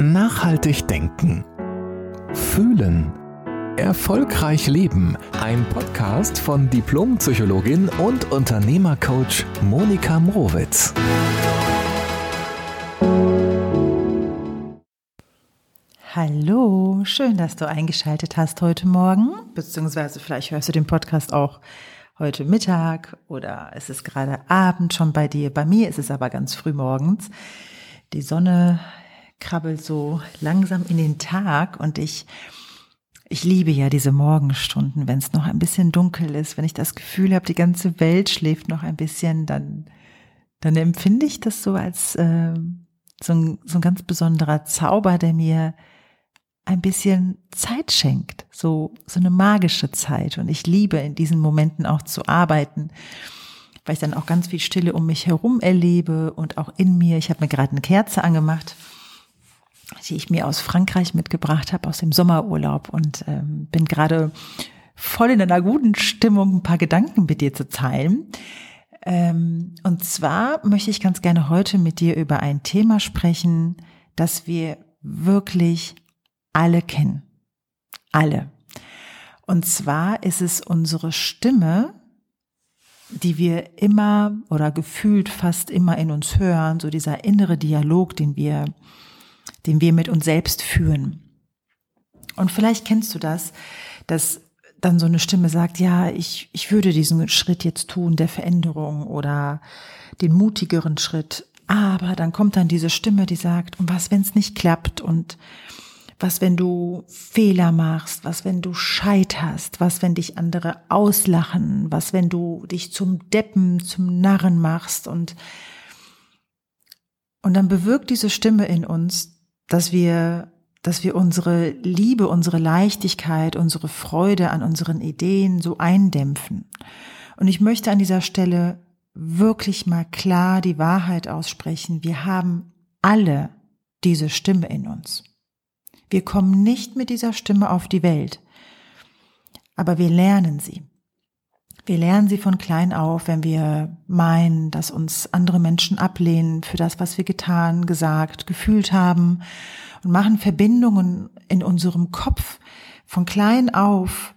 Nachhaltig denken. Fühlen. Erfolgreich leben. Ein Podcast von Diplompsychologin und Unternehmercoach Monika Mrowitz. Hallo, schön, dass du eingeschaltet hast heute Morgen, beziehungsweise vielleicht hörst du den Podcast auch heute Mittag oder es ist gerade Abend schon bei dir. Bei mir ist es aber ganz früh morgens. Die Sonne krabbelt so langsam in den Tag und ich, ich liebe ja diese Morgenstunden, wenn es noch ein bisschen dunkel ist, wenn ich das Gefühl habe, die ganze Welt schläft noch ein bisschen, dann, dann empfinde ich das so als äh, so, ein, so ein ganz besonderer Zauber, der mir ein bisschen Zeit schenkt, so, so eine magische Zeit. Und ich liebe in diesen Momenten auch zu arbeiten, weil ich dann auch ganz viel Stille um mich herum erlebe und auch in mir. Ich habe mir gerade eine Kerze angemacht die ich mir aus Frankreich mitgebracht habe, aus dem Sommerurlaub und ähm, bin gerade voll in einer guten Stimmung, ein paar Gedanken mit dir zu teilen. Ähm, und zwar möchte ich ganz gerne heute mit dir über ein Thema sprechen, das wir wirklich alle kennen. Alle. Und zwar ist es unsere Stimme, die wir immer oder gefühlt fast immer in uns hören, so dieser innere Dialog, den wir den wir mit uns selbst führen. Und vielleicht kennst du das, dass dann so eine Stimme sagt, ja, ich, ich würde diesen Schritt jetzt tun, der Veränderung oder den mutigeren Schritt. Aber dann kommt dann diese Stimme, die sagt, und was, wenn es nicht klappt? Und was, wenn du Fehler machst? Was, wenn du scheiterst? Was, wenn dich andere auslachen? Was, wenn du dich zum Deppen, zum Narren machst? Und, und dann bewirkt diese Stimme in uns, dass wir, dass wir unsere Liebe, unsere Leichtigkeit, unsere Freude an unseren Ideen so eindämpfen. Und ich möchte an dieser Stelle wirklich mal klar die Wahrheit aussprechen. Wir haben alle diese Stimme in uns. Wir kommen nicht mit dieser Stimme auf die Welt, aber wir lernen sie. Wir lernen sie von klein auf, wenn wir meinen, dass uns andere Menschen ablehnen für das, was wir getan, gesagt, gefühlt haben und machen Verbindungen in unserem Kopf von klein auf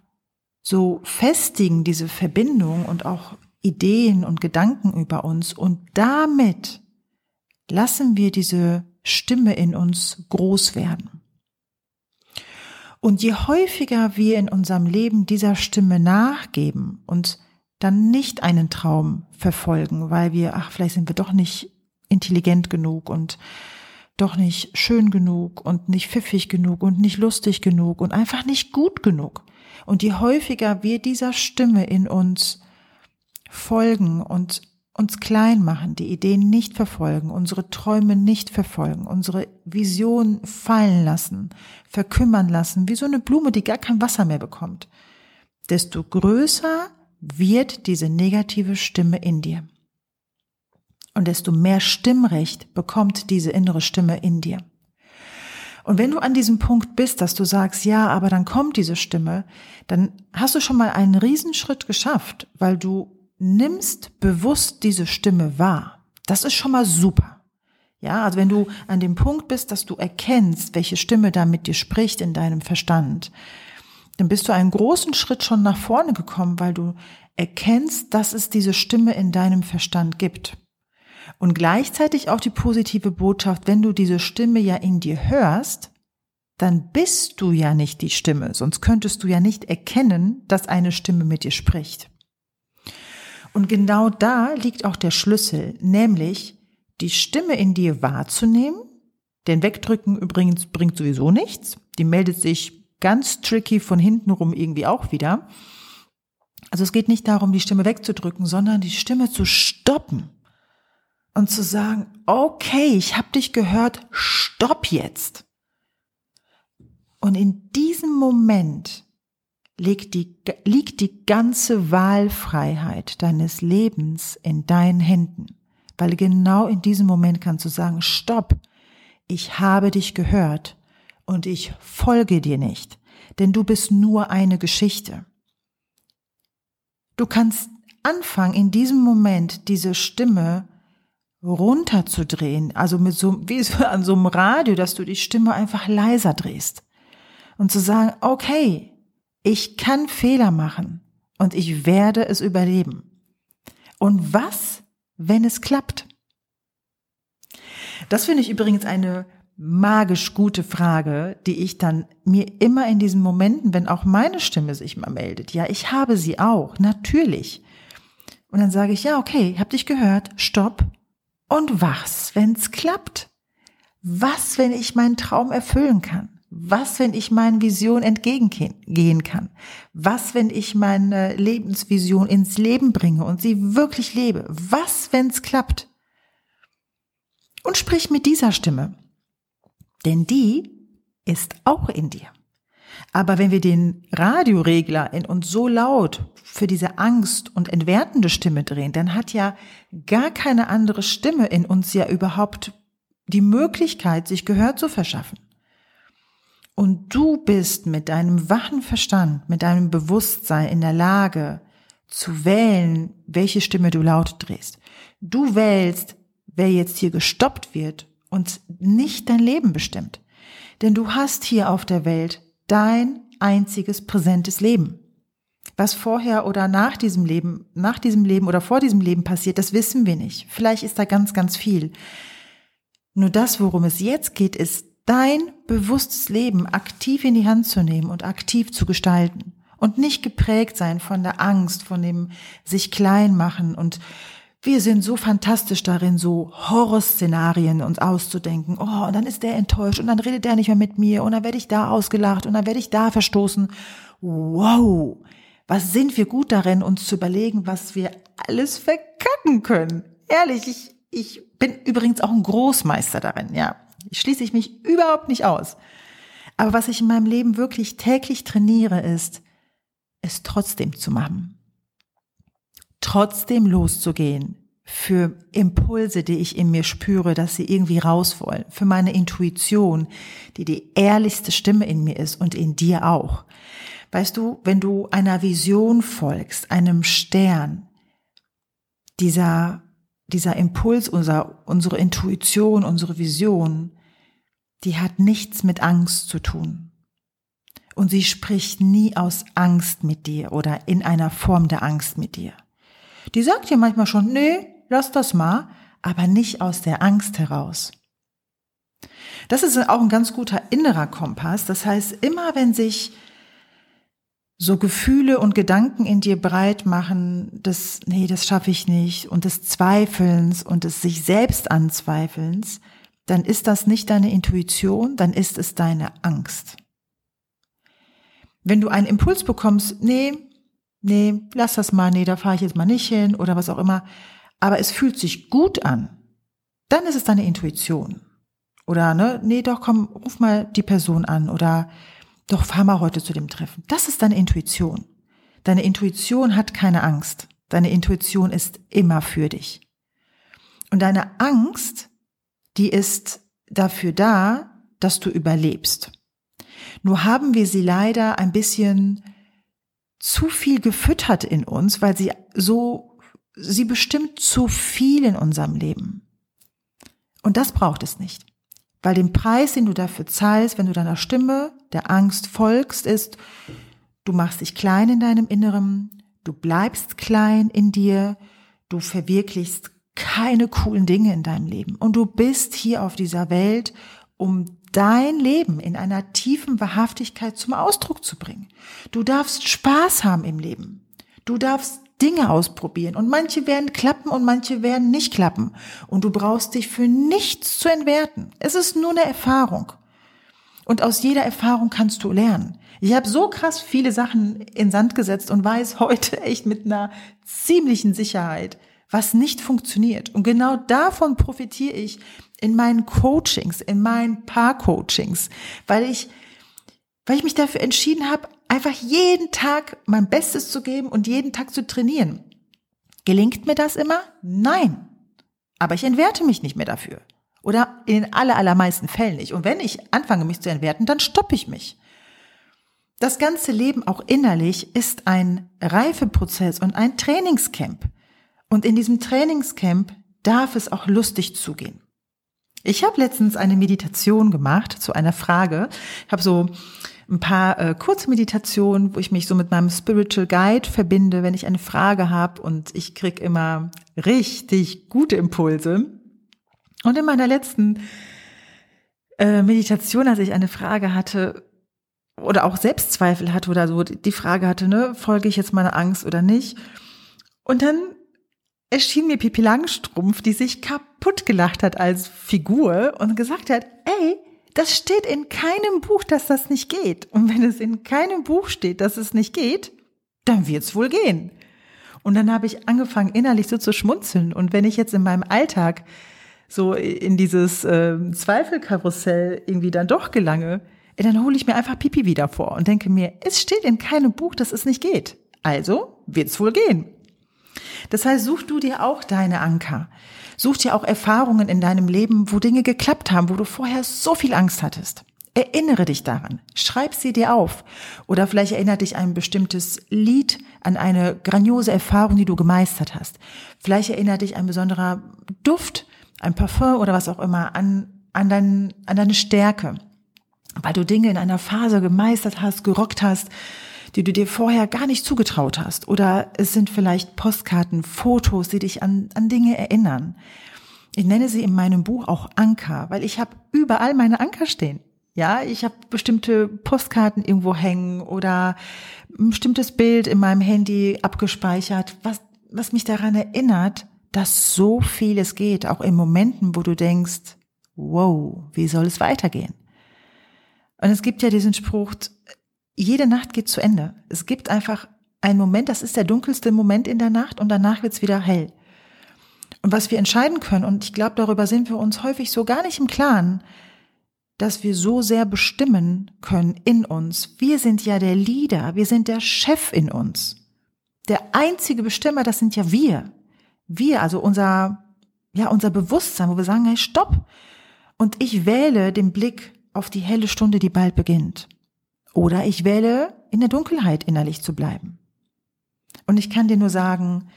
so festigen diese Verbindung und auch Ideen und Gedanken über uns und damit lassen wir diese Stimme in uns groß werden. Und je häufiger wir in unserem Leben dieser Stimme nachgeben und dann nicht einen Traum verfolgen, weil wir, ach, vielleicht sind wir doch nicht intelligent genug und doch nicht schön genug und nicht pfiffig genug und nicht lustig genug und einfach nicht gut genug. Und je häufiger wir dieser Stimme in uns folgen und uns klein machen, die Ideen nicht verfolgen, unsere Träume nicht verfolgen, unsere Vision fallen lassen, verkümmern lassen, wie so eine Blume, die gar kein Wasser mehr bekommt, desto größer wird diese negative Stimme in dir. Und desto mehr Stimmrecht bekommt diese innere Stimme in dir. Und wenn du an diesem Punkt bist, dass du sagst, ja, aber dann kommt diese Stimme, dann hast du schon mal einen Riesenschritt geschafft, weil du nimmst bewusst diese Stimme wahr. Das ist schon mal super. Ja, also wenn du an dem Punkt bist, dass du erkennst, welche Stimme da mit dir spricht in deinem Verstand, dann bist du einen großen Schritt schon nach vorne gekommen, weil du erkennst, dass es diese Stimme in deinem Verstand gibt. Und gleichzeitig auch die positive Botschaft, wenn du diese Stimme ja in dir hörst, dann bist du ja nicht die Stimme, sonst könntest du ja nicht erkennen, dass eine Stimme mit dir spricht. Und genau da liegt auch der Schlüssel, nämlich die Stimme in dir wahrzunehmen. Denn wegdrücken übrigens bringt sowieso nichts. Die meldet sich ganz tricky von hinten rum irgendwie auch wieder. Also es geht nicht darum, die Stimme wegzudrücken, sondern die Stimme zu stoppen und zu sagen, okay, ich habe dich gehört, stopp jetzt. Und in diesem Moment liegt die, liegt die ganze Wahlfreiheit deines Lebens in deinen Händen. Weil genau in diesem Moment kannst du sagen, stopp, ich habe dich gehört und ich folge dir nicht, denn du bist nur eine Geschichte. Du kannst anfangen, in diesem Moment diese Stimme runterzudrehen, also mit so, wie so an so einem Radio, dass du die Stimme einfach leiser drehst und zu sagen, okay, ich kann Fehler machen und ich werde es überleben. Und was, wenn es klappt? Das finde ich übrigens eine magisch gute Frage, die ich dann mir immer in diesen Momenten, wenn auch meine Stimme sich mal meldet, ja, ich habe sie auch, natürlich. Und dann sage ich, ja, okay, hab dich gehört, stopp. Und was, wenn's klappt? Was, wenn ich meinen Traum erfüllen kann? Was, wenn ich meinen Vision entgegengehen kann? Was, wenn ich meine Lebensvision ins Leben bringe und sie wirklich lebe? Was, wenn's klappt? Und sprich mit dieser Stimme. Denn die ist auch in dir. Aber wenn wir den Radioregler in uns so laut für diese Angst und entwertende Stimme drehen, dann hat ja gar keine andere Stimme in uns ja überhaupt die Möglichkeit, sich Gehör zu verschaffen. Und du bist mit deinem wachen Verstand, mit deinem Bewusstsein in der Lage zu wählen, welche Stimme du laut drehst. Du wählst, wer jetzt hier gestoppt wird und nicht dein Leben bestimmt. Denn du hast hier auf der Welt dein einziges präsentes Leben. Was vorher oder nach diesem Leben, nach diesem Leben oder vor diesem Leben passiert, das wissen wir nicht. Vielleicht ist da ganz, ganz viel. Nur das, worum es jetzt geht, ist dein bewusstes Leben aktiv in die Hand zu nehmen und aktiv zu gestalten und nicht geprägt sein von der Angst, von dem sich klein machen und wir sind so fantastisch darin, so Horrorszenarien uns auszudenken. Oh, und dann ist der enttäuscht und dann redet der nicht mehr mit mir und dann werde ich da ausgelacht und dann werde ich da verstoßen. Wow, was sind wir gut darin, uns zu überlegen, was wir alles verkacken können. Ehrlich, ich, ich bin übrigens auch ein Großmeister darin, ja. Schließe ich mich überhaupt nicht aus. Aber was ich in meinem Leben wirklich täglich trainiere, ist, es trotzdem zu machen trotzdem loszugehen für Impulse, die ich in mir spüre, dass sie irgendwie raus wollen, für meine Intuition, die die ehrlichste Stimme in mir ist und in dir auch. Weißt du, wenn du einer Vision folgst, einem Stern, dieser, dieser Impuls, unser, unsere Intuition, unsere Vision, die hat nichts mit Angst zu tun. Und sie spricht nie aus Angst mit dir oder in einer Form der Angst mit dir. Die sagt dir manchmal schon, nee, lass das mal, aber nicht aus der Angst heraus. Das ist auch ein ganz guter innerer Kompass. Das heißt, immer wenn sich so Gefühle und Gedanken in dir breit machen, das, nee, das schaffe ich nicht und des Zweifelns und des sich selbst anzweifelns, dann ist das nicht deine Intuition, dann ist es deine Angst. Wenn du einen Impuls bekommst, nee, nee, lass das mal, nee, da fahre ich jetzt mal nicht hin oder was auch immer, aber es fühlt sich gut an, dann ist es deine Intuition. Oder, ne, nee, doch, komm, ruf mal die Person an oder doch, fahr mal heute zu dem Treffen. Das ist deine Intuition. Deine Intuition hat keine Angst. Deine Intuition ist immer für dich. Und deine Angst, die ist dafür da, dass du überlebst. Nur haben wir sie leider ein bisschen zu viel gefüttert in uns, weil sie so, sie bestimmt zu viel in unserem Leben. Und das braucht es nicht. Weil den Preis, den du dafür zahlst, wenn du deiner Stimme, der Angst folgst, ist, du machst dich klein in deinem Inneren, du bleibst klein in dir, du verwirklichst keine coolen Dinge in deinem Leben. Und du bist hier auf dieser Welt, um dein Leben in einer tiefen Wahrhaftigkeit zum Ausdruck zu bringen. Du darfst Spaß haben im Leben. Du darfst Dinge ausprobieren und manche werden klappen und manche werden nicht klappen. Und du brauchst dich für nichts zu entwerten. Es ist nur eine Erfahrung. Und aus jeder Erfahrung kannst du lernen. Ich habe so krass viele Sachen in Sand gesetzt und weiß heute echt mit einer ziemlichen Sicherheit, was nicht funktioniert. Und genau davon profitiere ich in meinen Coachings, in meinen Paar-Coachings, weil ich, weil ich mich dafür entschieden habe, einfach jeden Tag mein Bestes zu geben und jeden Tag zu trainieren. Gelingt mir das immer? Nein. Aber ich entwerte mich nicht mehr dafür. Oder in den aller, allermeisten Fällen nicht. Und wenn ich anfange, mich zu entwerten, dann stoppe ich mich. Das ganze Leben auch innerlich ist ein Reifeprozess und ein Trainingscamp. Und in diesem Trainingscamp darf es auch lustig zugehen. Ich habe letztens eine Meditation gemacht zu einer Frage. Ich habe so ein paar äh, Kurzmeditationen, wo ich mich so mit meinem Spiritual Guide verbinde, wenn ich eine Frage habe und ich krieg immer richtig gute Impulse. Und in meiner letzten äh, Meditation, als ich eine Frage hatte oder auch Selbstzweifel hatte oder so, die Frage hatte, ne, folge ich jetzt meiner Angst oder nicht? Und dann erschien mir Pipi Langstrumpf, die sich kaputt gelacht hat als Figur und gesagt hat, ey, das steht in keinem Buch, dass das nicht geht. Und wenn es in keinem Buch steht, dass es nicht geht, dann wird's wohl gehen. Und dann habe ich angefangen, innerlich so zu schmunzeln. Und wenn ich jetzt in meinem Alltag so in dieses äh, Zweifelkarussell irgendwie dann doch gelange, dann hole ich mir einfach Pipi wieder vor und denke mir, es steht in keinem Buch, dass es nicht geht. Also wird's wohl gehen. Das heißt, such du dir auch deine Anker. Such dir auch Erfahrungen in deinem Leben, wo Dinge geklappt haben, wo du vorher so viel Angst hattest. Erinnere dich daran. Schreib sie dir auf. Oder vielleicht erinnert dich ein bestimmtes Lied an eine grandiose Erfahrung, die du gemeistert hast. Vielleicht erinnert dich ein besonderer Duft, ein Parfum oder was auch immer an, an, dein, an deine Stärke. Weil du Dinge in einer Phase gemeistert hast, gerockt hast, die du dir vorher gar nicht zugetraut hast. Oder es sind vielleicht Postkarten, Fotos, die dich an, an Dinge erinnern. Ich nenne sie in meinem Buch auch Anker, weil ich habe überall meine Anker stehen. Ja, ich habe bestimmte Postkarten irgendwo hängen oder ein bestimmtes Bild in meinem Handy abgespeichert, was, was mich daran erinnert, dass so vieles geht, auch in Momenten, wo du denkst, wow, wie soll es weitergehen? Und es gibt ja diesen Spruch, jede Nacht geht zu Ende. Es gibt einfach einen Moment, das ist der dunkelste Moment in der Nacht und danach wird's wieder hell. Und was wir entscheiden können, und ich glaube, darüber sind wir uns häufig so gar nicht im Klaren, dass wir so sehr bestimmen können in uns. Wir sind ja der Leader, wir sind der Chef in uns. Der einzige Bestimmer, das sind ja wir. Wir, also unser, ja, unser Bewusstsein, wo wir sagen, hey, stopp. Und ich wähle den Blick auf die helle Stunde, die bald beginnt. Oder ich wähle, in der Dunkelheit innerlich zu bleiben. Und ich kann dir nur sagen,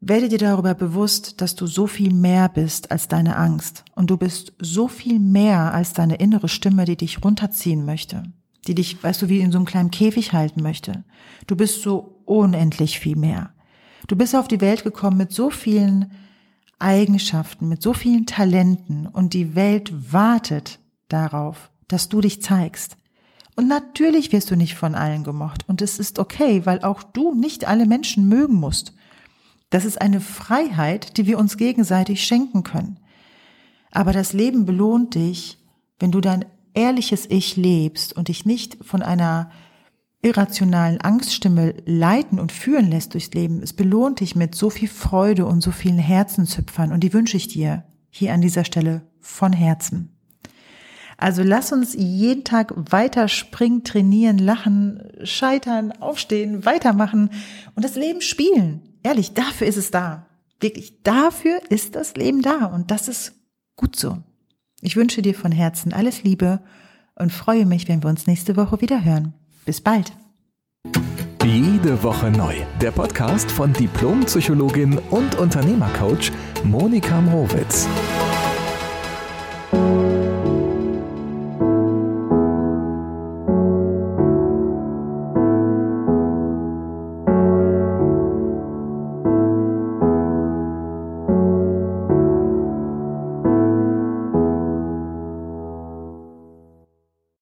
werde dir darüber bewusst, dass du so viel mehr bist als deine Angst. Und du bist so viel mehr als deine innere Stimme, die dich runterziehen möchte. Die dich, weißt du, wie in so einem kleinen Käfig halten möchte. Du bist so unendlich viel mehr. Du bist auf die Welt gekommen mit so vielen Eigenschaften, mit so vielen Talenten und die Welt wartet darauf, dass du dich zeigst. Und natürlich wirst du nicht von allen gemocht. Und es ist okay, weil auch du nicht alle Menschen mögen musst. Das ist eine Freiheit, die wir uns gegenseitig schenken können. Aber das Leben belohnt dich, wenn du dein ehrliches Ich lebst und dich nicht von einer irrationalen Angststimme leiten und führen lässt durchs Leben. Es belohnt dich mit so viel Freude und so vielen Herzenshüpfern und die wünsche ich dir hier an dieser Stelle von Herzen. Also lass uns jeden Tag weiter springen, trainieren, lachen, scheitern, aufstehen, weitermachen und das Leben spielen. Ehrlich, dafür ist es da. Wirklich, dafür ist das Leben da und das ist gut so. Ich wünsche dir von Herzen alles Liebe und freue mich, wenn wir uns nächste Woche wieder hören. Bis bald. Jede Woche neu. Der Podcast von Diplompsychologin und Unternehmercoach Monika Mrowitz.